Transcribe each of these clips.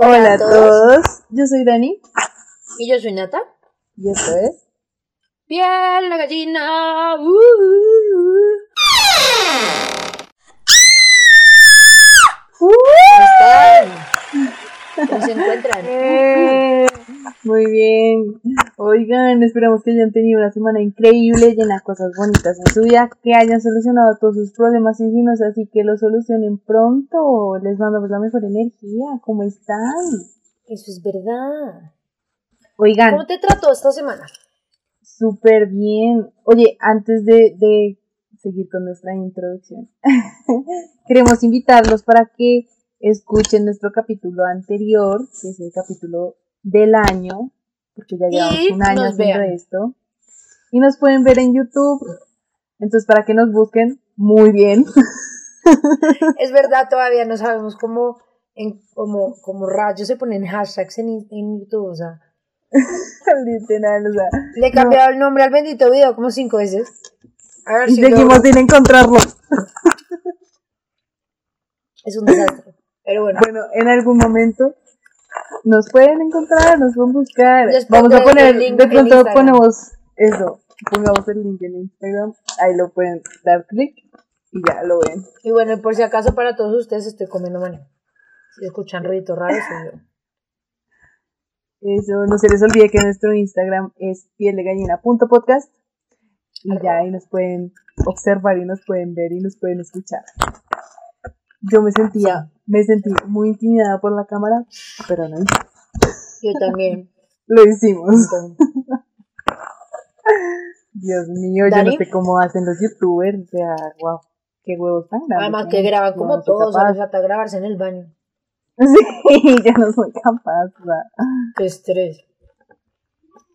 Hola, a todos. Yo soy Dani. Y yo soy Nata. Y esto es. Piel la gallina. Uh, uh, uh. ¿Cómo están? ¿Cómo se encuentran? Eh, muy bien. Oigan, esperamos que hayan tenido una semana increíble, llena de cosas bonitas en su vida, que hayan solucionado todos sus problemas y si no es así, que lo solucionen pronto. Les mandamos la mejor energía. ¿Cómo están? Eso es verdad. Oigan, ¿Cómo te trató esta semana? súper bien. Oye, antes de, de seguir con nuestra introducción, queremos invitarlos para que escuchen nuestro capítulo anterior, que es el capítulo del año, porque ya llevamos Y un año haciendo vean. esto. Y nos pueden ver en YouTube. Entonces, para que nos busquen, muy bien. Es verdad, todavía no sabemos cómo, en, cómo, cómo rayos se ponen hashtags en, en YouTube. O sea, Literal, o sea, le he cambiado el nombre al bendito video como cinco veces. A ver y si seguimos sin encontrarlo. Es un desastre. Pero bueno, Bueno, en algún momento nos pueden encontrar, nos pueden buscar. Les Vamos a poner, de pronto ponemos eso, pongamos el link en Instagram, ahí lo pueden dar clic y ya lo ven. y bueno, y por si acaso para todos ustedes estoy comiendo maní. Si escuchan ruiditos raros, soy yo. Eso, no se les olvide que nuestro Instagram es pieldegallina.podcast y ya ahí nos pueden observar y nos pueden ver y nos pueden escuchar. Yo me sentía, me sentí muy intimidada por la cámara, pero no, Yo también. lo hicimos. Dios mío, yo ¿Dani? no sé cómo hacen los youtubers, o sea, wow, qué huevos tan grandes. Además que graban Yo como no todos, capaz. les falta grabarse en el baño. Sí, yo no soy capaz. o sea, Qué estrés.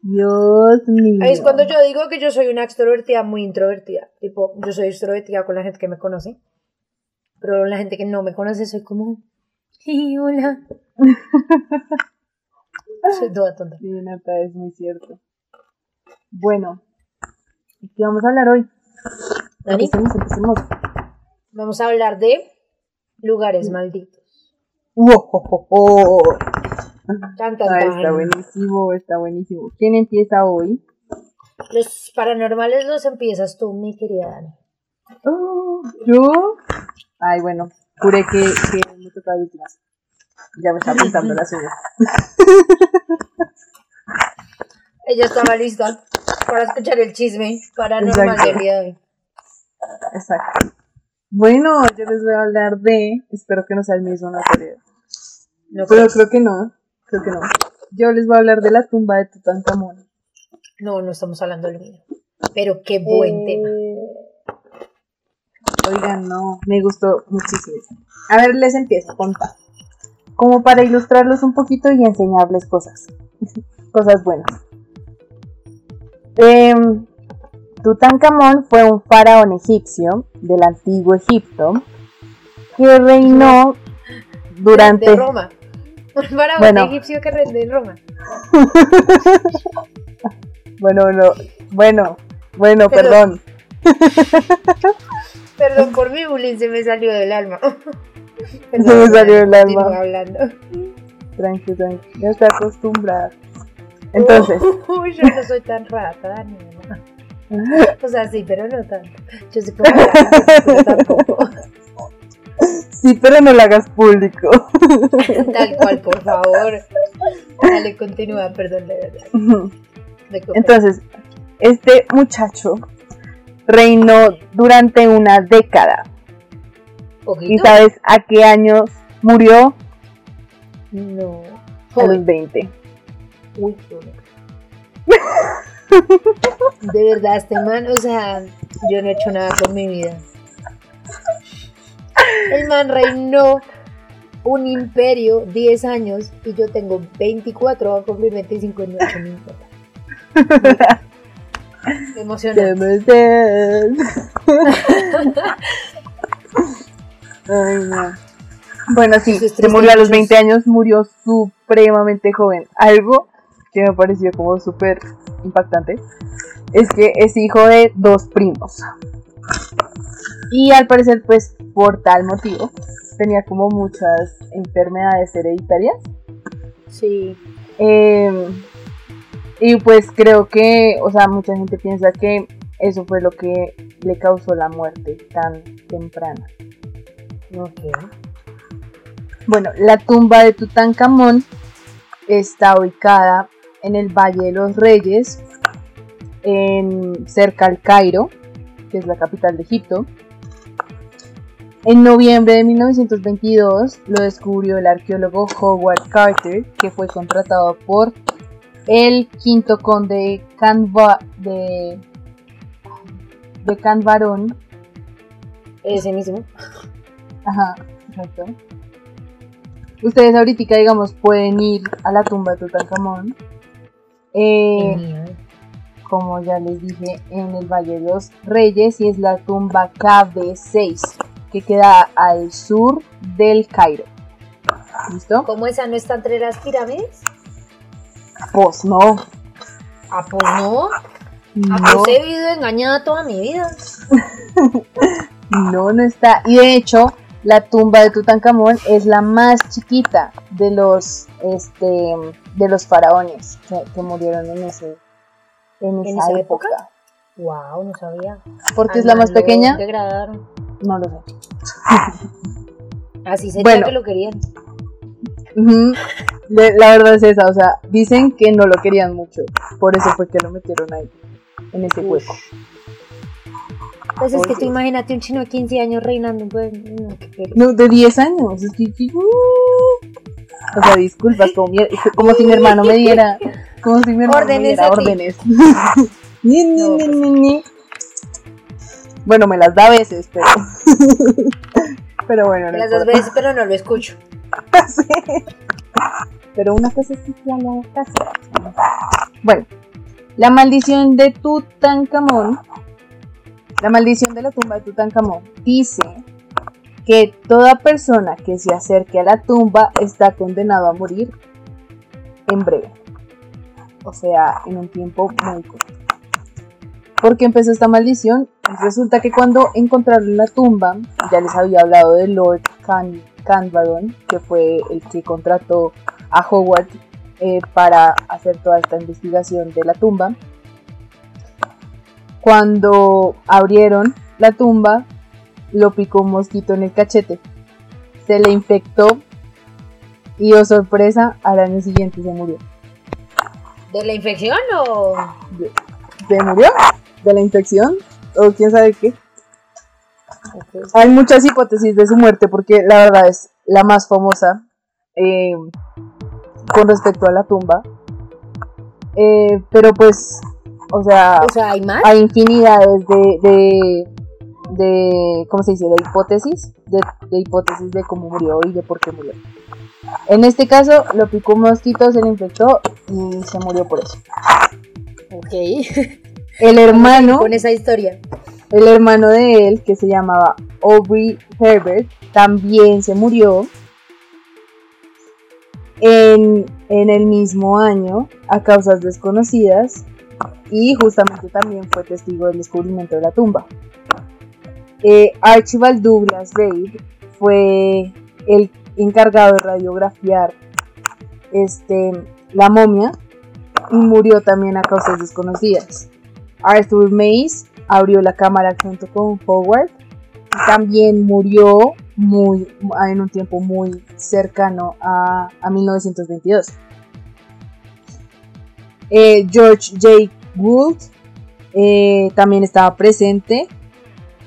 Dios mío. Ahí es cuando yo digo que yo soy una extrovertida muy introvertida. Tipo, yo soy extrovertida con la gente que me conoce. Pero la gente que no me conoce soy como... "Sí, hola. soy toda tonta. Sí, Nata, es muy cierto. Bueno, ¿y qué vamos a hablar hoy? Dani, Empecemos, empecemos. vamos a hablar de lugares malditos. Wow, oh, oh, oh. Tan, tan, Ah, está buenísimo, está buenísimo. ¿Quién empieza hoy? Los paranormales los empiezas tú, mi querida Dani. Oh, ¿Yo? Ay, bueno, juré que, que me tocaba el último. Ya me está pintando las uñas. Ella estaba lista para escuchar el chisme paranormal del día de hoy. Exacto. Bueno, yo les voy a hablar de. Espero que no sea el mismo, no creo. No, Pero creo. creo que no. Creo que no. Yo les voy a hablar de la tumba de Tutankamón. no, no estamos hablando del mío. Pero qué buen Eh, tema. Oigan, no, me gustó muchísimo. A ver, les empiezo contar. Como para ilustrarlos un poquito y enseñarles cosas. cosas buenas. Em, Tutankamón fue un faraón egipcio del antiguo Egipto que reinó durante... De Roma. Un faraón Bueno. egipcio que rende en Roma. Bueno, bueno, bueno, bueno, Pero- perdón. Perdón por mi bullying, se me salió del alma. Se me salió del alma. Hablando. Tranqui, tranqui. Ya está acostumbrada. Entonces, Uy, yo no soy tan rata, Daniela. O sea, sí, pero no tanto. Yo soy como rata, pero tampoco. sí, pero no lo hagas público. Tal cual, por favor. Dale, continúa, perdón, de verdad. Entonces, este muchacho reinó durante una década. ¿Y sabes a qué años murió? No. A los Joven. 20. Uy. De verdad, este man, o sea, yo no he hecho nada con mi vida. El man reinó un imperio 10 años y yo tengo 24, voy a cumplir 25 en 8 minutos. Me emociona. Ay, no. Bueno, sí, se murió a los triste 20 años, murió supremamente joven. Algo que me pareció como súper impactante es que es hijo de dos primos. Y al parecer, pues por tal motivo, tenía como muchas enfermedades hereditarias Sí. Eh, y pues creo que, o sea, mucha gente piensa que eso fue lo que le causó la muerte tan temprana. Ok. Bueno, la tumba de Tutankamón está ubicada en el Valle de los Reyes, en, cerca al Cairo, que es la capital de Egipto. En noviembre de 1922 lo descubrió el arqueólogo Howard Carter, que fue contratado por el quinto conde Canva de, de Canvarón. Ese mismo. Ajá, exacto. Ustedes ahorita, digamos, pueden ir a la tumba de Tutankamón. Eh, como ya les dije, en el Valle de los Reyes y es la tumba KB6, que queda al sur del Cairo. ¿Listo? ¿Cómo esa no está entre las pirámides? Pues no. Ah, pues no. Ah, No, pues he vivido engañada toda mi vida. no, no está. Y de hecho, la tumba de Tutankamón es la más chiquita de los, este, de los faraones que, que murieron en ese, en esa, ¿En esa época. época? Wow, no sabía. Porque es la más pequeña, degradaron. no lo sé. Así sería Bueno. que lo querían. Le- La verdad es esa, o sea, dicen que no lo querían mucho, por eso fue que lo metieron ahí, en ese hueco. Pues es que tú imagínate un chino de 15 años reinando, pues, no, qué. No, de 10 años, es que, uh. o sea, disculpas, como, mi- como si mi hermano me diera, como si mi hermano me diera a órdenes. Ni, ni, No, ni, pues. ni, ni. Bueno, me las da a veces, pero, pero bueno, no Las dos importa. veces, pero no lo escucho. Sí. Pero una cosa es que sea la casa. Bueno, la maldición de Tutankamón, la maldición de la tumba de Tutankamón, dice que toda persona que se acerque a la tumba está condenado a morir en breve. O sea, en un tiempo muy corto. ¿Por qué empezó esta maldición? Pues resulta que cuando encontraron la tumba, ya les había hablado de Lord Can Canvaron, que fue el que contrató a Howard eh, para hacer toda esta investigación de la tumba. Cuando abrieron la tumba, lo picó un mosquito en el cachete. Se le infectó y, oh sorpresa, al año siguiente se murió. ¿De la infección o...? ¿Se murió? ¿De la infección? ¿O quién sabe qué? Hay muchas hipótesis de su muerte porque la verdad es la más famosa eh, con respecto a la tumba. Eh, pero pues, o sea, O sea, ¿hay más? hay infinidades de, de, de ¿cómo se dice? De hipótesis, de, de hipótesis de cómo murió y de por qué murió. En este caso, lo picó un mosquito, se le infectó y se murió por eso. Ok. El hermano, Con esa historia. el hermano de él, que se llamaba Aubrey Herbert, también se murió en, en el mismo año a causas desconocidas y justamente también fue testigo del descubrimiento de la tumba. Eh, Archibald Douglas Reid fue el encargado de radiografiar este, la momia y murió también a causas desconocidas. Arthur Mays abrió la cámara junto con Howard y también murió muy, en un tiempo muy cercano a, a 1922. Eh, George J. Gould eh, también estaba presente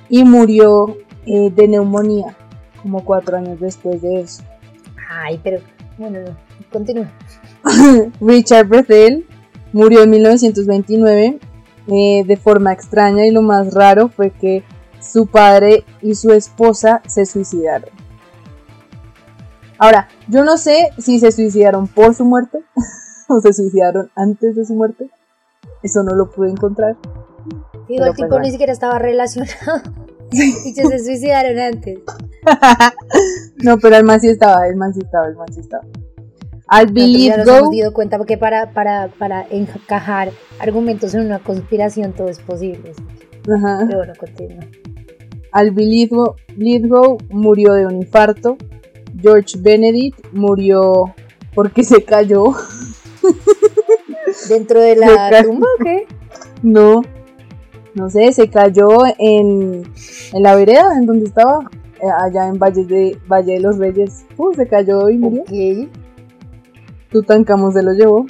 y murió eh, de neumonía como cuatro años después de eso. Ay, pero... Bueno, no. Continúa. Richard Bethel murió en 1929 eh, de forma extraña y lo más raro fue que su padre y su esposa se suicidaron. Ahora, yo no sé si se suicidaron por su muerte o se suicidaron antes de su muerte. Eso no lo pude encontrar. Digo, el pues tipo bueno. ni siquiera estaba relacionado. y se suicidaron antes. no, pero el man sí estaba, el man sí estaba, el man sí estaba. Al Believe ya nos Go, hemos dado cuenta porque para, para, para encajar argumentos en una conspiración todo es posible. Ajá. Pero bueno, continúa. Al Lithgow Lithgow murió de un infarto. George Benedict murió porque se cayó. ¿Dentro de la tumba o qué? No, no sé, se cayó en, en la vereda, en donde estaba, eh, allá en Valle de, Valle de los Reyes. Uh, se cayó y murió. Ok. Tutankamón se lo llevó.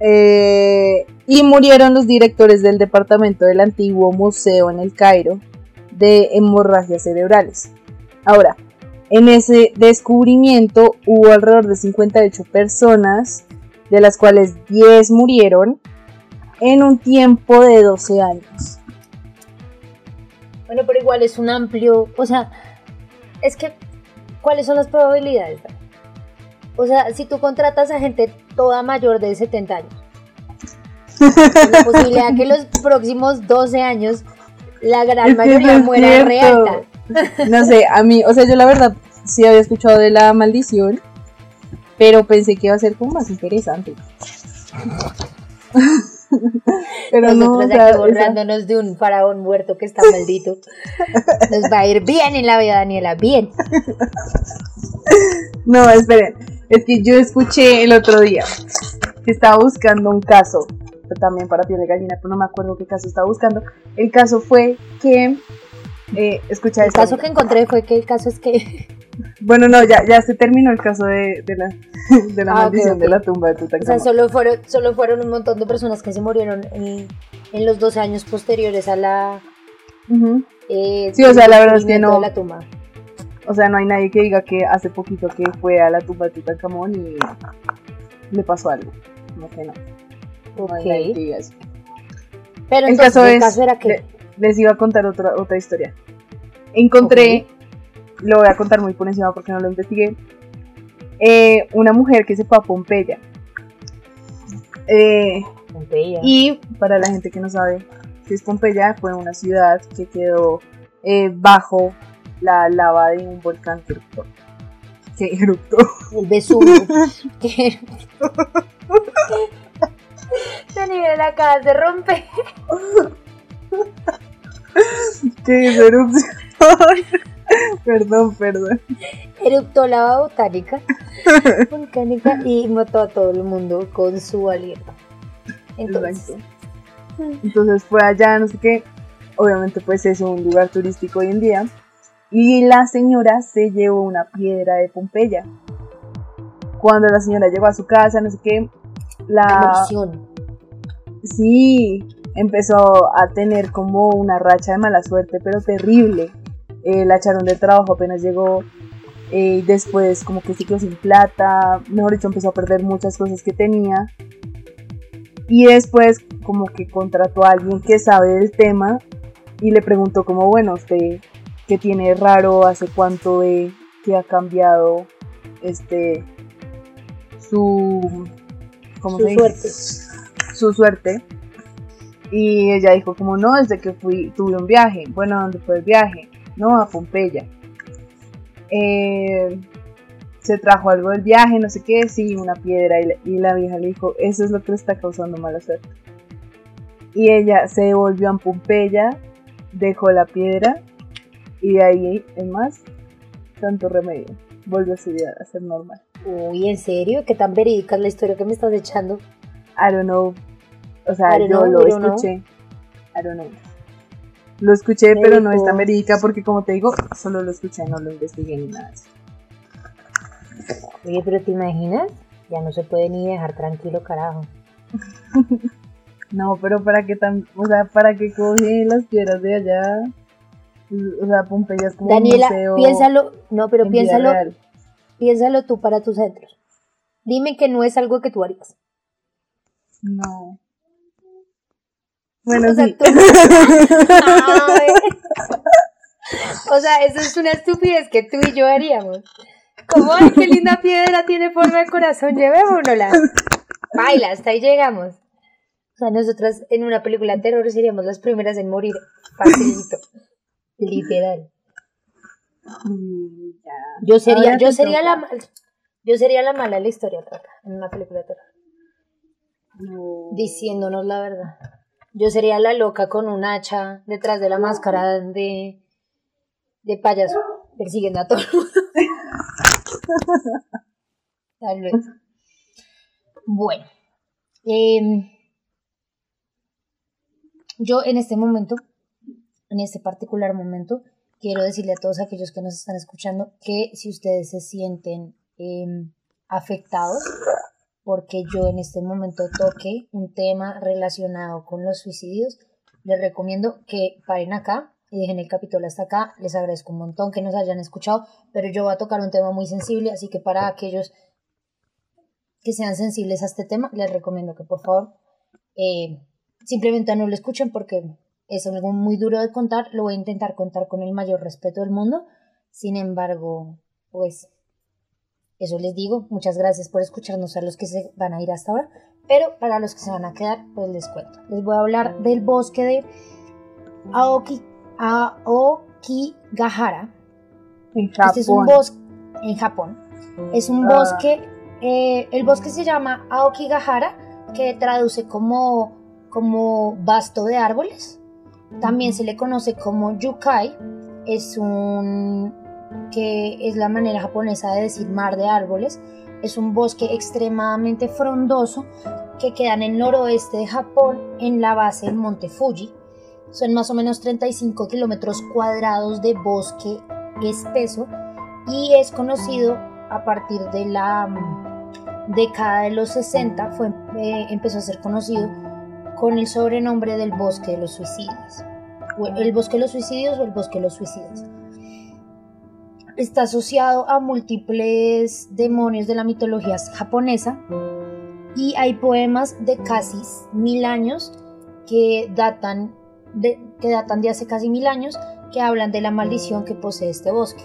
Eh, y murieron los directores del departamento del antiguo museo en el Cairo de hemorragias cerebrales. Ahora, en ese descubrimiento hubo alrededor de 58 personas, de las cuales 10 murieron en un tiempo de 12 años. Bueno, pero igual es un amplio, o sea, es que, ¿cuáles son las probabilidades? O sea, si tú contratas a gente toda mayor de 70 años, la posibilidad que los próximos 12 años la gran Es mayoría no muera es re cierto. alta. No sé, a mí, o sea, yo la verdad sí había escuchado de la maldición, pero pensé que iba a ser como más interesante. pero no, Nosotros o sea, aquí esa- borrándonos de un faraón muerto que está maldito. Nos va a ir bien en la vida, Daniela, bien. no, esperen, es que yo escuché el otro día que estaba buscando un caso, también para piel de gallina, pero no me acuerdo qué caso estaba buscando. El caso fue que, eh, escucha El esto, caso que encontré fue que el caso es que, Bueno, no, ya, ya se terminó el caso de, de la, de la Ah, maldición de la tumba de o sea, Tutankamón. solo fueron, solo fueron un montón de personas que se murieron en, en los 12 años posteriores a la... Ujú. eh, Sí, o sea, la verdad es que no. la tumba. O sea, no hay nadie que diga que hace poquito que fue a la tumba de Tutankamón y le pasó algo. No sé, no. Ok. Pero El entonces, caso es- caso era que... le- Les iba a contar otra, otra historia. Encontré, lo voy a contar muy por encima porque no lo investigué, eh, una mujer que se fue a Pompeya. Eh, Pompeya. y para la gente que no sabe qué es Pompeya, fue una ciudad que quedó eh, bajo la lava de un volcán que eruptó. Que eruptó. El Vesubio. que... Daniela acabas de romper. es erupción. perdón, perdón. Eruptó lava botánica, volcánica y mató a todo el mundo con su aliento. Entonces, Exacto. Entonces fue allá, no sé qué. Obviamente pues es un lugar turístico hoy en día. Y la señora se llevó una piedra de Pompeya. Cuando la señora llegó a su casa, no sé qué, la... Sí, empezó a tener como una racha de mala suerte, pero terrible. Eh, la echaron de trabajo apenas llegó. eh, después como que se quedó sin plata. Mejor dicho, empezó a perder muchas cosas que tenía. Y después como que contrató a alguien que sabe del tema y le preguntó como, bueno, usted qué tiene raro, hace cuánto ve que ha cambiado este su ¿cómo Su se dice? suerte. su suerte. Y ella dijo como no, desde que fui, tuve un viaje. Bueno, ¿a ¿dónde fue el viaje? No, a Pompeya. Eh, se trajo algo del viaje, no sé qué, sí, una piedra. Y la, y la vieja le dijo, eso es lo que le está causando mala suerte. Y ella se devolvió a Pompeya, dejó la piedra y de ahí, en más, tanto remedio. Volvió a su vida a ser normal. Uy, ¿en serio? ¿Qué tan verídica es la historia que me estás echando? I don't know. O sea, yo know, lo know. escuché. I don't know. Lo escuché, pero no es tan verídica porque, como te digo, solo lo escuché, no lo investigué ni nada. Oye, pero ¿te imaginas? Ya no se puede ni dejar tranquilo, carajo. No, pero para qué tan, o sea, para qué coge las piedras de allá. O sea, Pompeya es como Daniela, un museo. piénsalo, no, pero piénsalo, real. Piénsalo tú para tus centros. Dime que no es algo que tú harías. No. Bueno, O sea, sí. tú-. O sea, eso es una estupidez que tú y yo haríamos. Como, ay, qué linda piedra tiene forma de corazón, llevémonosla. Baila, hasta ahí llegamos. O sea, nosotras en una película de terror seríamos las primeras en morir. Facilito. Literal. Mm, ya. Yo sería, Ahora yo sería la toca. Yo sería la mala de la historia, en una película de terror. No. Diciéndonos la verdad. Yo sería la loca con un hacha detrás de la máscara de, de payaso, persiguiendo a todo el mundo. Tal vez. Bueno. Em, yo en este momento, en este particular momento, quiero decirle a todos aquellos que nos están escuchando que si ustedes se sienten em, afectados, porque yo en este momento toque un tema relacionado con los suicidios, les recomiendo que paren acá y dejen el capítulo hasta acá. Les agradezco un montón que nos hayan escuchado, pero yo voy a tocar un tema muy sensible, así que para aquellos que sean sensibles a este tema, les recomiendo que por favor eh, simplemente no lo escuchen porque es algo muy duro de contar. Lo voy a intentar contar con el mayor respeto del mundo. Sin embargo, pues eso les digo. Muchas gracias por escucharnos a los que se van a ir hasta ahora. Pero para los que se van a quedar, pues les cuento. Les voy a hablar del bosque de Aoki, Aokigahara. En Japón. Este es un bosque en Japón. Es un Ah. bosque, eh, el bosque se llama Aokigahara, que traduce como, como vasto de árboles. También se le conoce como yukai, es un que es la manera japonesa de decir mar de árboles. Es un bosque extremadamente frondoso que queda en el noroeste de Japón, en la base del monte Fuji. Son más o menos 35 kilómetros cuadrados de bosque espeso y es conocido a partir de la mm, década de los 60, fue, eh, empezó a ser conocido con el sobrenombre del bosque de los suicidios. O El bosque de los suicidios o el bosque de los suicidas. Está asociado a múltiples demonios de la mitología japonesa y hay poemas de casi mil años que datan de, que datan de hace casi mil años que hablan de la maldición que posee este bosque.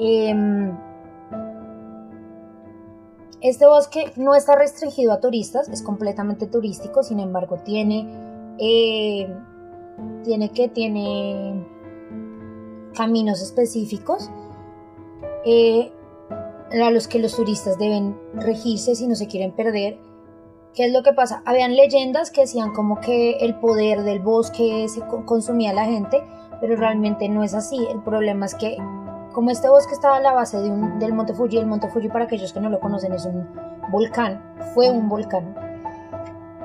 Em, este bosque no está restringido a turistas, es completamente turístico, sin embargo tiene, eh, tiene que tiene caminos específicos eh, a los que los turistas deben regirse si no se quieren perder. ¿Qué es lo que pasa? Habían leyendas que decían como que el poder del bosque se co- consumía a la gente, pero realmente no es así. El problema es que como este bosque estaba a la base del Monte Fuji, el Monte Fuji para aquellos que no lo conocen es un volcán, fue un volcán.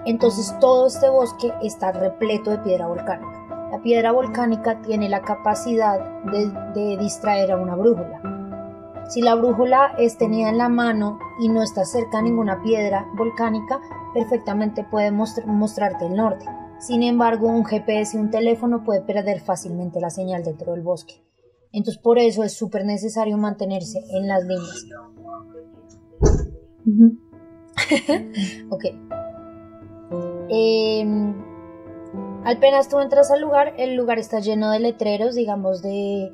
Entonces todo este bosque está repleto de piedra volcánica. La piedra volcánica tiene la capacidad de, de distraer a una brújula. Si la brújula es tenida en la mano y no está cerca a ninguna piedra volcánica, perfectamente puede mostr- mostrarte el norte. Sin embargo, un GPS y un teléfono puede perder fácilmente la señal dentro del bosque. Entonces, por eso es súper necesario mantenerse en las líneas. Ok. Em, apenas tú entras al lugar, el lugar está lleno de letreros, digamos, de,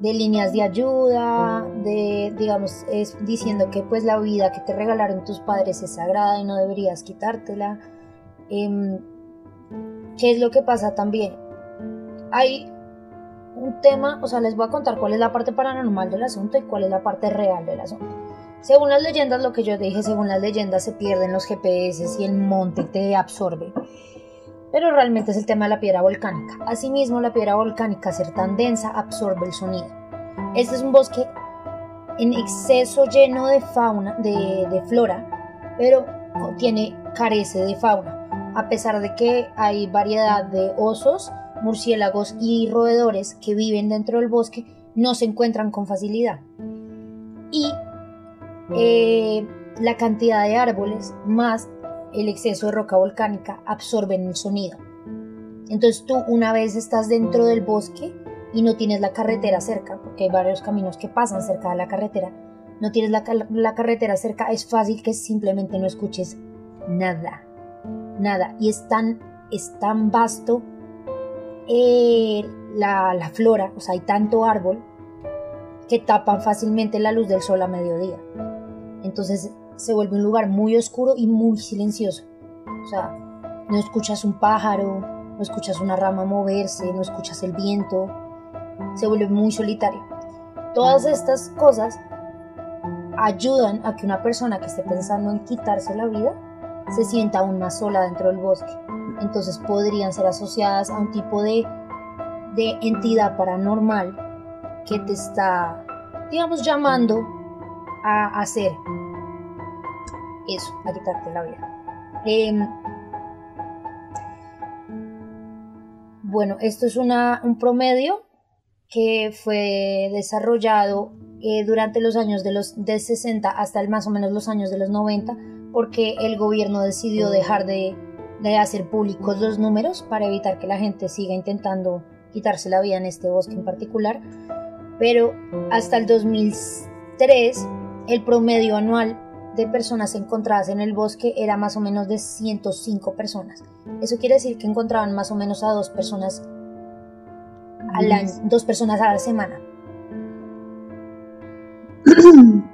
de líneas de ayuda, de, digamos, es diciendo que pues la vida que te regalaron tus padres es sagrada y no deberías quitártela. Em, ¿Qué es lo que pasa también? Hay un tema, o sea, les voy a contar cuál es la parte paranormal del asunto y cuál es la parte real del asunto. Según las leyendas, lo que yo dije, según las leyendas se pierden los GPS y el monte te absorbe. Pero realmente es el tema de la piedra volcánica. Asimismo, la piedra volcánica, ser tan densa, absorbe el sonido. Este es un bosque en exceso lleno de fauna, de, de flora, pero tiene, carece de fauna. A pesar de que hay variedad de osos, murciélagos y roedores que viven dentro del bosque, no se encuentran con facilidad. Y eh, la cantidad de árboles más el exceso de roca volcánica absorben el sonido. Entonces tú una vez estás dentro del bosque y no tienes la carretera cerca, porque hay varios caminos que pasan cerca de la carretera, no tienes la, la carretera cerca, es fácil que simplemente no escuches nada, nada. Y es tan, es tan vasto eh, la, la flora, o sea, hay tanto árbol que tapan fácilmente la luz del sol a mediodía. Entonces se vuelve un lugar muy oscuro y muy silencioso. O sea, no escuchas un pájaro, no escuchas una rama moverse, no escuchas el viento. Se vuelve muy solitario. Todas estas cosas ayudan a que una persona que esté pensando en quitarse la vida se sienta aún más sola dentro del bosque. Entonces podrían ser asociadas a un tipo de, de entidad paranormal que te está digamos, llamando a hacer eso, a quitarte la vida. Em, bueno, esto es una, un promedio que fue desarrollado eh, durante los años de los de 60 hasta el, más o menos los años de los 90 porque el gobierno decidió dejar de, de hacer públicos los números para evitar que la gente siga intentando quitarse la vida en este bosque en particular pero hasta el 2003 el promedio anual de personas encontradas en el bosque era más o menos de 105 personas. Eso quiere decir que encontraban más o menos a dos personas al año, dos personas a la semana.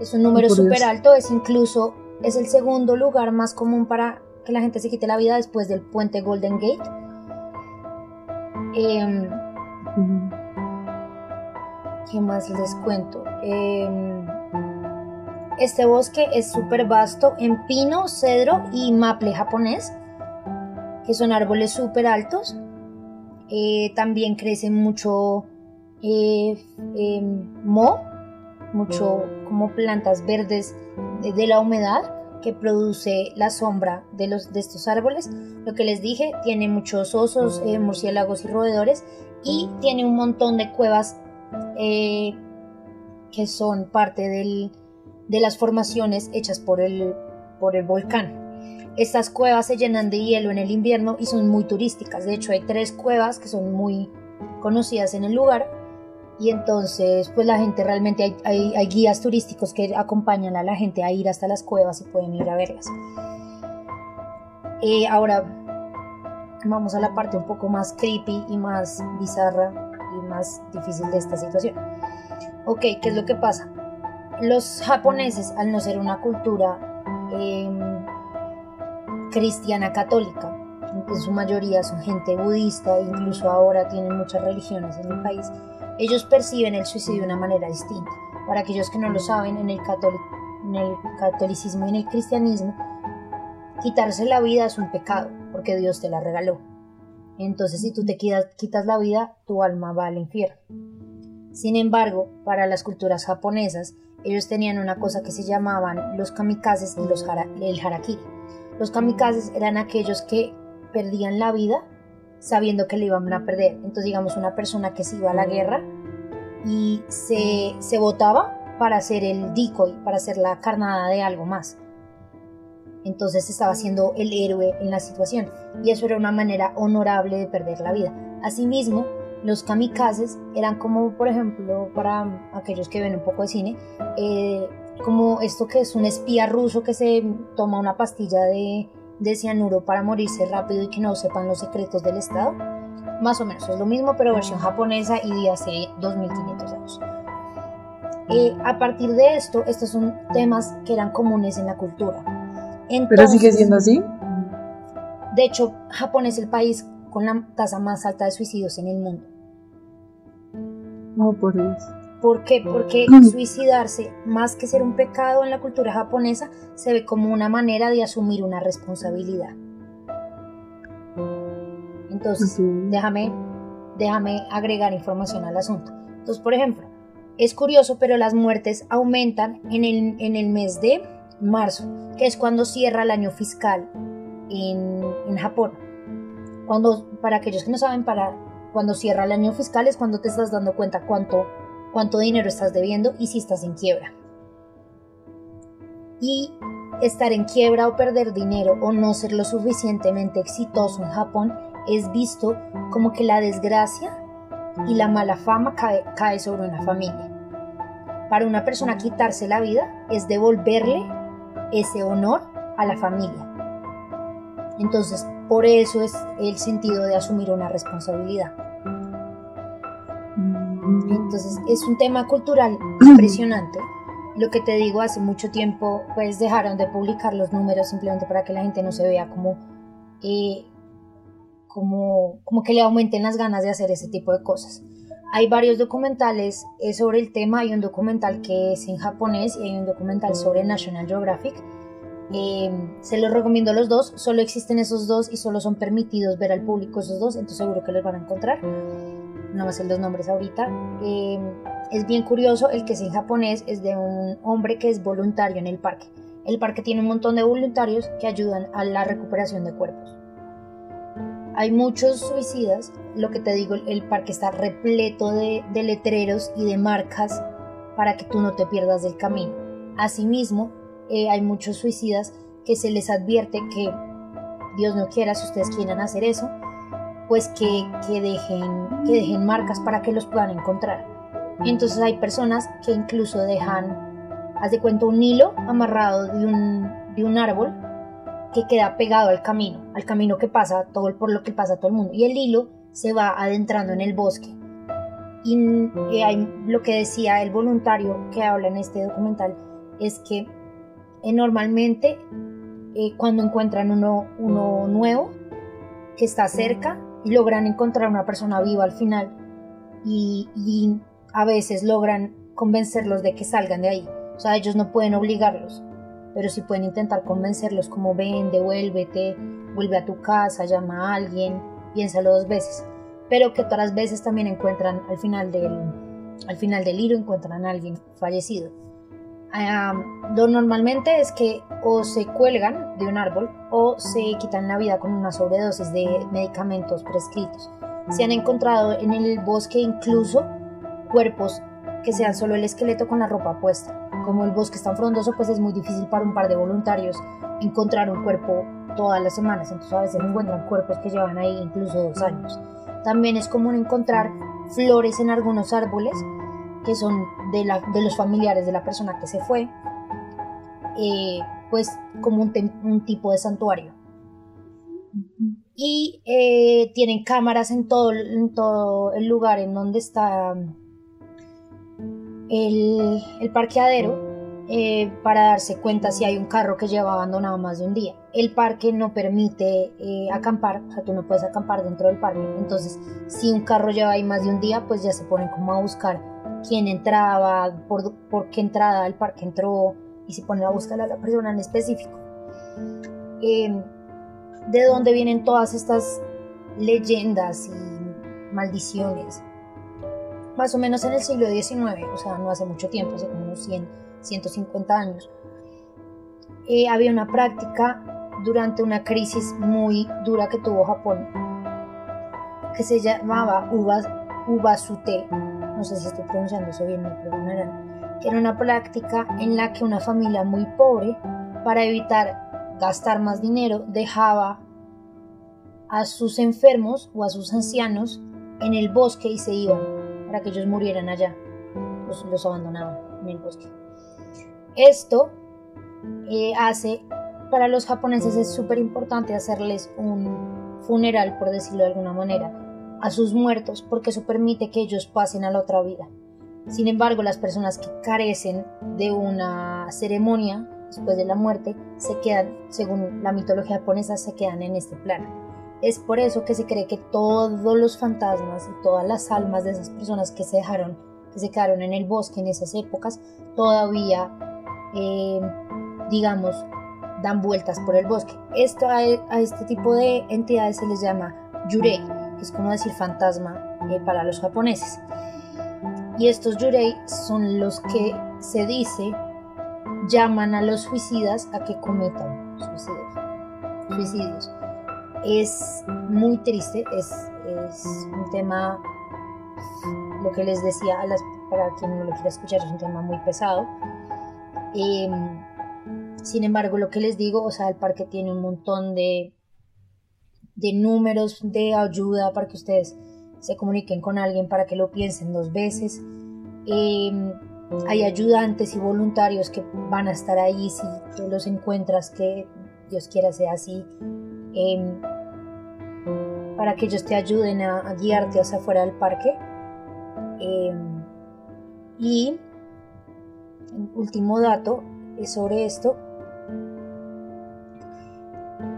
es un número súper alto, es incluso, es el segundo lugar más común para que la gente se quite la vida después del puente Golden Gate. Em, ¿Qué más les cuento? Em, este bosque es súper vasto en pino, cedro y maple japonés, que son árboles súper altos. Eh, también crece mucho eh, em, mo, mucho como plantas verdes de, la humedad que produce la sombra de, los, de estos árboles. Lo que les dije, tiene muchos osos, eh, murciélagos y roedores y tiene un montón de cuevas que son parte del, de las formaciones hechas por el, por el volcán. Estas cuevas se llenan de hielo en el invierno y son muy turísticas. De hecho, hay tres cuevas que son muy conocidas en el lugar. Y entonces, pues la gente realmente hay, hay, guías turísticos que acompañan a la gente a ir hasta las cuevas y pueden ir a verlas. Eh, ahora, vamos a la parte un poco más creepy y más bizarra y más difícil de esta situación. Ok, ¿qué es lo que pasa? Los japoneses, al no ser una cultura em, cristiana católica, en su mayoría son gente budista, incluso ahora tienen muchas religiones en el país, ellos perciben el suicidio de una manera distinta. Para aquellos que no lo saben, en el, catolicismo y en el cristianismo, quitarse la vida es un pecado, porque Dios te la regaló. Entonces, si tú te quitas la vida, tu alma va al infierno. Sin embargo, para las culturas japonesas, ellos tenían una cosa que se llamaban los kamikazes y los el harakiri. Los kamikazes eran aquellos que perdían la vida sabiendo que le iban a perder. Entonces, digamos, una persona que se iba a la guerra y se, se votaba para hacer el decoy, para hacer la carnada de algo más. Entonces estaba siendo el héroe en la situación y eso era una manera honorable de perder la vida. Asimismo, los kamikazes eran como, por ejemplo, para aquellos que ven un poco de cine, eh, como esto que es un espía ruso que se toma una pastilla de, de cianuro para morirse rápido y que no sepan los secretos del Estado. Más o menos es lo mismo, pero versión japonesa y de hace 2500 años. Eh, a partir de esto, estos son temas que eran comunes en la cultura. ¿Pero sigue siendo así? De hecho, Japón es el país con la tasa más alta de suicidios en el mundo. No, por Dios. ¿Por qué? Porque suicidarse, más que ser un pecado en la cultura japonesa, se ve como una manera de asumir una responsabilidad. Entonces, déjame, déjame agregar información al asunto. Entonces, por ejemplo, es curioso, pero las muertes aumentan en el, en el mes de marzo, que es cuando cierra el año fiscal en, en Japón. Cuando, para aquellos que no saben, para cuando cierra el año fiscal es cuando te estás dando cuenta cuánto, cuánto dinero estás debiendo y si estás en quiebra. Y estar en quiebra o perder dinero o no ser lo suficientemente exitoso en Japón es visto como que la desgracia y la mala fama cae, cae sobre una familia. Para una persona quitarse la vida es devolverle ese honor a la familia. Entonces, por eso es el sentido de asumir una responsabilidad. Entonces es un tema cultural impresionante. Lo que te digo, hace mucho tiempo pues dejaron de publicar los números simplemente para que la gente no se vea como, eh, como, como que le aumenten las ganas de hacer ese tipo de cosas. Hay varios documentales eh, sobre el tema, hay un documental que es en japonés y hay un documental sobre National Geographic Em, se los recomiendo los dos, solo existen esos dos y solo son permitidos ver al público esos dos, entonces seguro que los van a encontrar. No me sé los nombres ahorita. Em, es bien curioso, el que es en japonés es de un hombre que es voluntario en el parque. El parque tiene un montón de voluntarios que ayudan a la recuperación de cuerpos. Hay muchos suicidas, lo que te digo, el parque está repleto de, de letreros y de marcas para que tú no te pierdas del camino. Asimismo, eh, hay muchos suicidas que se les advierte que Dios no quiera, si ustedes quieran hacer eso, pues que, dejen, que dejen marcas para que los puedan encontrar. Entonces hay personas que incluso dejan, haz de cuenta, un hilo amarrado de un, de un árbol que queda pegado al camino, al camino que pasa, todo por lo que pasa todo el mundo. Y el hilo se va adentrando en el bosque. Y, hay, lo que decía el voluntario que habla en este documental es que eh, normalmente eh, cuando encuentran uno, uno nuevo que está cerca, logran encontrar una persona viva al final y, y a veces logran convencerlos de que salgan de ahí. O sea, ellos no pueden obligarlos, pero sí pueden intentar convencerlos como ven, devuélvete, vuelve a tu casa, llama a alguien, piénsalo dos veces. Pero que otras veces también encuentran al final del, al final del hilo encuentran alguien fallecido lo normalmente es que o se cuelgan de un árbol o se quitan la vida con una sobredosis de medicamentos prescritos. Se han encontrado en el bosque incluso cuerpos que sean solo el esqueleto con la ropa puesta. Como el bosque es tan frondoso, pues es muy difícil para un par de voluntarios encontrar un cuerpo todas las semanas. Entonces a veces encuentran cuerpos que llevan ahí incluso dos años. También es común encontrar flores en algunos árboles que son de, de los familiares de la persona que se fue, eh, pues como un, tipo de santuario. Y eh, tienen cámaras en todo, en todo el lugar en donde está el, el parqueadero eh, para darse cuenta si hay un carro que lleva abandonado más de un día. El parque no permite acampar, o sea, tú no puedes acampar dentro del parque. Entonces, si un carro lleva ahí más de un día, pues ya se ponen como a buscar quién entraba, por, por qué entrada al parque entró y se ponen a buscar a la persona en específico. Em, ¿De dónde vienen todas estas leyendas y maldiciones? Más o menos en el siglo XIX, o sea, no hace mucho tiempo, hace como unos 100, 150 años. Eh, había una práctica durante una crisis muy dura que tuvo Japón que se llamaba Ubasute, no sé si estoy pronunciando eso bien, me perdonarán, que era una práctica en la que una familia muy pobre, para evitar gastar más dinero, dejaba a sus enfermos o a sus ancianos en el bosque y se iban para que ellos murieran allá. Los, abandonaban en el bosque. Esto eh, hace, para los japoneses es súper importante hacerles un funeral, por decirlo de alguna manera a sus muertos porque eso permite que ellos pasen a la otra vida. Sin embargo, las personas que carecen de una ceremonia después de la muerte se quedan, según la mitología japonesa, se quedan en este plano. Es por eso que se cree que todos los fantasmas y todas las almas de esas personas que se dejaron, que se quedaron en el bosque en esas épocas, todavía, eh, digamos, dan vueltas por el bosque. Esto a, a este tipo de entidades se les llama yurei es como decir fantasma eh, para los japoneses. Y estos yurei son los que se dice llaman a los suicidas a que cometan suicidios. Es muy triste, es, un tema, lo que les decía, a las, para quien no lo quiera escuchar, es un tema muy pesado. Em, sin embargo, lo que les digo, o sea, el parque tiene un montón de de números de ayuda para que ustedes se comuniquen con alguien para que lo piensen dos veces. Em, hay ayudantes y voluntarios que van a estar ahí si los encuentras, que Dios quiera sea así, em, para que ellos te ayuden a, guiarte hacia afuera del parque. Em, y último dato sobre esto.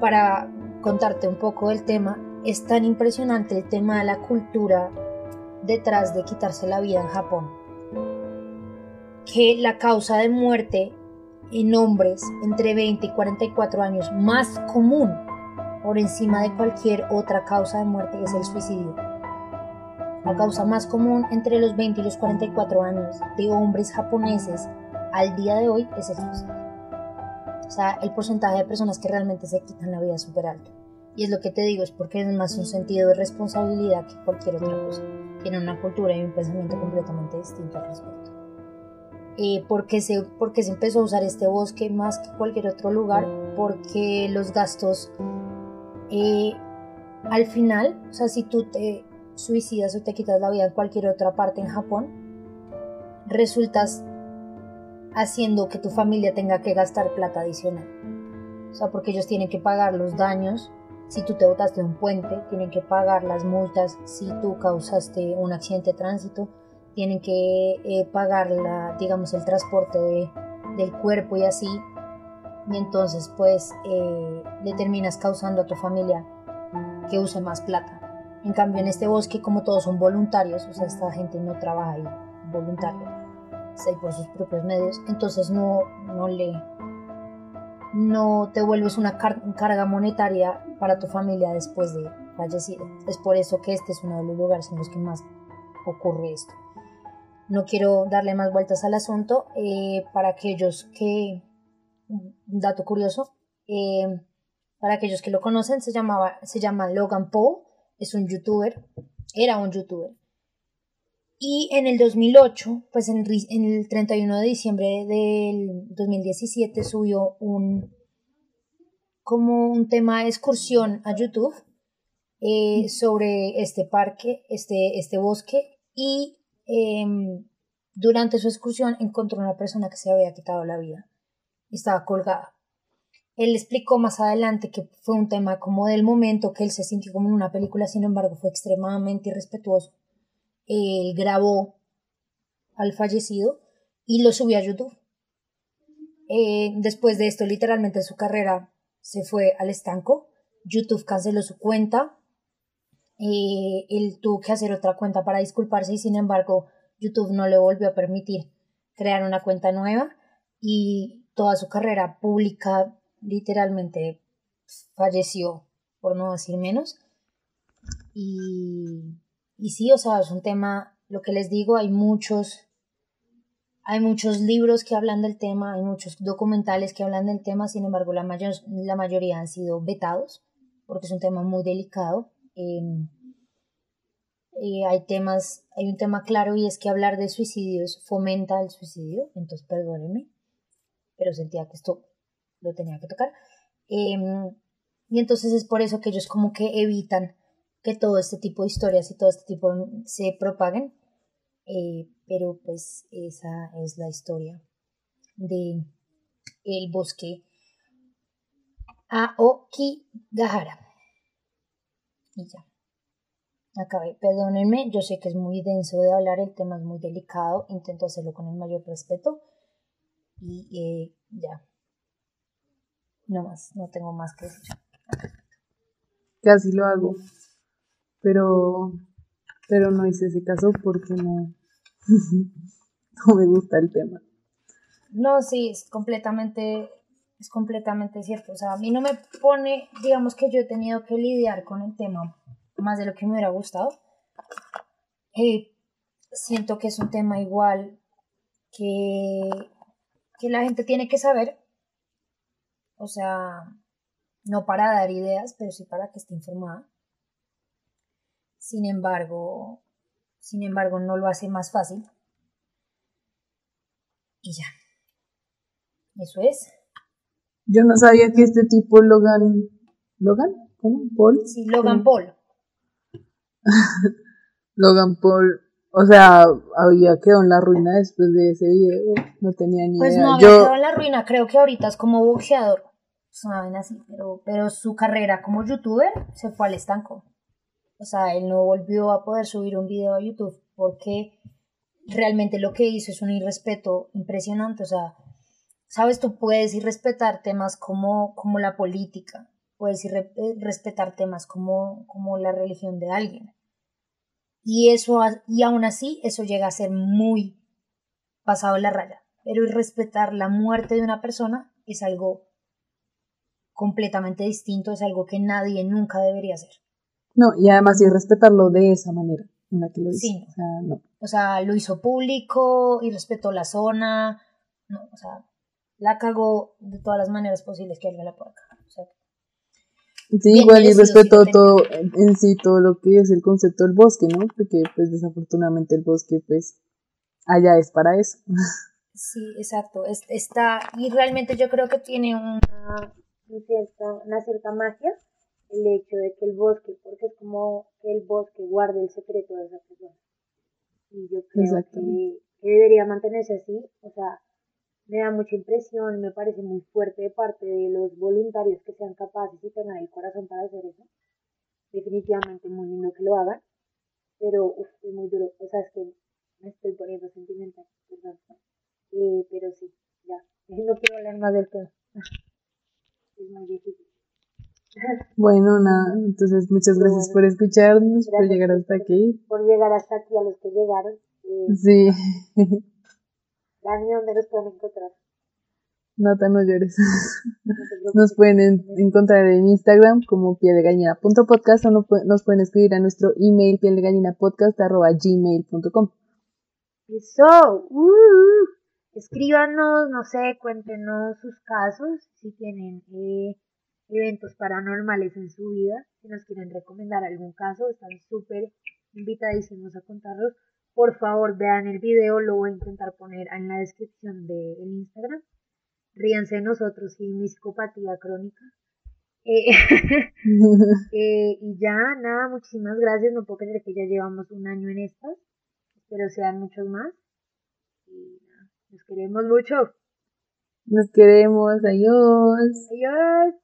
Para contarte un poco del tema, es tan impresionante el tema de la cultura detrás de quitarse la vida en Japón, que la causa de muerte en hombres entre 20 y 44 años más común por encima de cualquier otra causa de muerte es el suicidio. La causa más común entre los 20 y los 44 años de hombres japoneses al día de hoy es el suicidio. O sea, el porcentaje de personas que realmente se quitan la vida es súper alto. Y es lo que te digo, es porque es más un sentido de responsabilidad que cualquier otra cosa. Tiene una cultura y un pensamiento completamente distinto al respecto. Eh, porque, se, porque se empezó a usar este bosque más que cualquier otro lugar, porque los gastos eh, al final, o sea, si tú te suicidas o te quitas la vida en cualquier otra parte en Japón, resultas haciendo que tu familia tenga que gastar plata adicional. O sea, porque ellos tienen que pagar los daños. Si tú te botaste un puente, tienen que pagar las multas. Si tú causaste un accidente de tránsito, tienen que eh, pagar la, digamos, el transporte del cuerpo y así. Y entonces, pues, eh, le terminas causando a tu familia que use más plata. En cambio, en este bosque, como todos son voluntarios, o sea, esta gente no trabaja ahí voluntario, ahí por sus propios medios, entonces no, no le no te vuelves una carga monetaria para tu familia después de fallecido. Es por eso que este es uno de los lugares en los que más ocurre esto. No quiero darle más vueltas al asunto. Eh, para aquellos que, dato curioso, eh, para aquellos que lo conocen, se, llamaba, se llama Logan Paul, es un youtuber, era un youtuber. Y en el 2008, pues en, el 31 de diciembre del 2017 subió un como un tema de excursión a YouTube eh, sobre este parque, este, este bosque y em, durante su excursión encontró una persona que se había quitado la vida y estaba colgada. Él explicó más adelante que fue un tema como del momento, que él se sintió como en una película, sin embargo fue extremadamente irrespetuoso. Él grabó al fallecido y lo subió a YouTube. Eh, después de esto, literalmente su carrera se fue al estanco. YouTube canceló su cuenta. Eh, él tuvo que hacer otra cuenta para disculparse y sin embargo YouTube no le volvió a permitir crear una cuenta nueva y toda su carrera pública literalmente falleció, por no decir menos. Y, y sí, o sea, es un tema, lo que les digo, hay muchos, hay muchos libros que hablan del tema, hay muchos documentales que hablan del tema, sin embargo, la, mayor, la mayoría han sido vetados, porque es un tema muy delicado. Em, eh, hay temas, hay un tema claro y es que hablar de suicidios fomenta el suicidio, entonces perdónenme, pero sentía que esto lo tenía que tocar. Em, y entonces es por eso que ellos como que evitan que todo este tipo de historias y todo este tipo se propaguen. Eh, pero pues esa es la historia de el bosque Aokigahara. Y ya. Acabé. Perdónenme, yo sé que es muy denso de hablar, el tema es muy delicado, intento hacerlo con el mayor respeto. Y eh, ya, no más, no tengo más que decir. Casi lo hago, pero, pero no hice ese caso porque no, no me gusta el tema. No, sí, es completamente, es completamente cierto. O sea, a mí no me pone, digamos que yo he tenido que lidiar con el tema más de lo que me hubiera gustado. Eh, siento que es un tema igual que, que la gente tiene que saber o sea, no para dar ideas, pero sí para que esté informada. Sin embargo, sin embargo, no lo hace más fácil. Y ya. Eso es. Yo no sabía que este tipo Logan. ¿Logan? ¿Cómo? ¿Paul? Sí, Logan Paul. Logan Paul. O sea, había quedado en la ruina después de ese video. No tenía ni pues idea. Pues no había quedado en la ruina. Creo que ahorita es como boxeador saben así, pero, pero su carrera como youtuber se fue al estanco. O sea, él no volvió a poder subir un video a YouTube porque realmente lo que hizo es un irrespeto impresionante. O sea, sabes, tú puedes irrespetar temas como, como la política, puedes irrespetar temas como, como la religión de alguien. Y eso, y aún así, eso llega a ser muy pasado la raya. pero respetar la muerte de una persona es algo completamente distinto, es algo que nadie nunca debería hacer. No, y además sí respetarlo de esa manera en la que lo hizo. Sí. O sea, no. O sea, lo hizo público y respetó la zona. No, o sea, la cagó de todas las maneras posibles que alguien la pueda cagar. O sea, Sí, Bien igual y respetó todo en sí todo lo que es el concepto del bosque, ¿no? Porque pues desafortunadamente el bosque pues allá es para eso. sí, exacto. Es- está, y realmente yo creo que tiene una, un cierta, una cierta magia el hecho de que el bosque, porque es como que el bosque guarde el secreto de esa persona. Y yo creo que, debería mantenerse así. O sea, me da mucha impresión, me parece muy fuerte de parte de los voluntarios que sean capaces y tengan el corazón para hacer eso. Definitivamente muy lindo que lo hagan, pero uf, es muy duro. O sea, es que me estoy poniendo sentimental, perdón. Eh, pero sí, ya. No quiero hablar más del tema. Es muy difícil. Bueno, nada, entonces muchas gracias bueno. por escucharnos, por llegar hasta aquí. Por llegar hasta aquí a los que llegaron. Eh, Sí, Dani, ¿dónde los pueden encontrar? Nata, no llores. Nos pueden en- encontrar en Instagram como pieldegallina.podcast o no pu- nos pueden escribir a nuestro email pieldegallinapodcast.gmail.com Eso, uh, escríbanos, no sé, cuéntenos sus casos, si tienen eh, eventos paranormales en su vida, si nos quieren recomendar algún caso, están súper invitadísimos a contarlos. Por favor, vean el video, lo voy a intentar poner en la descripción del Instagram. Ríanse de nosotros y mi psicopatía crónica. Eh, eh, y ya, nada, muchísimas gracias. No puedo creer que ya llevamos un año en estas. Espero sean muchos más. Y nada, los queremos mucho. Nos queremos, adiós. Adiós.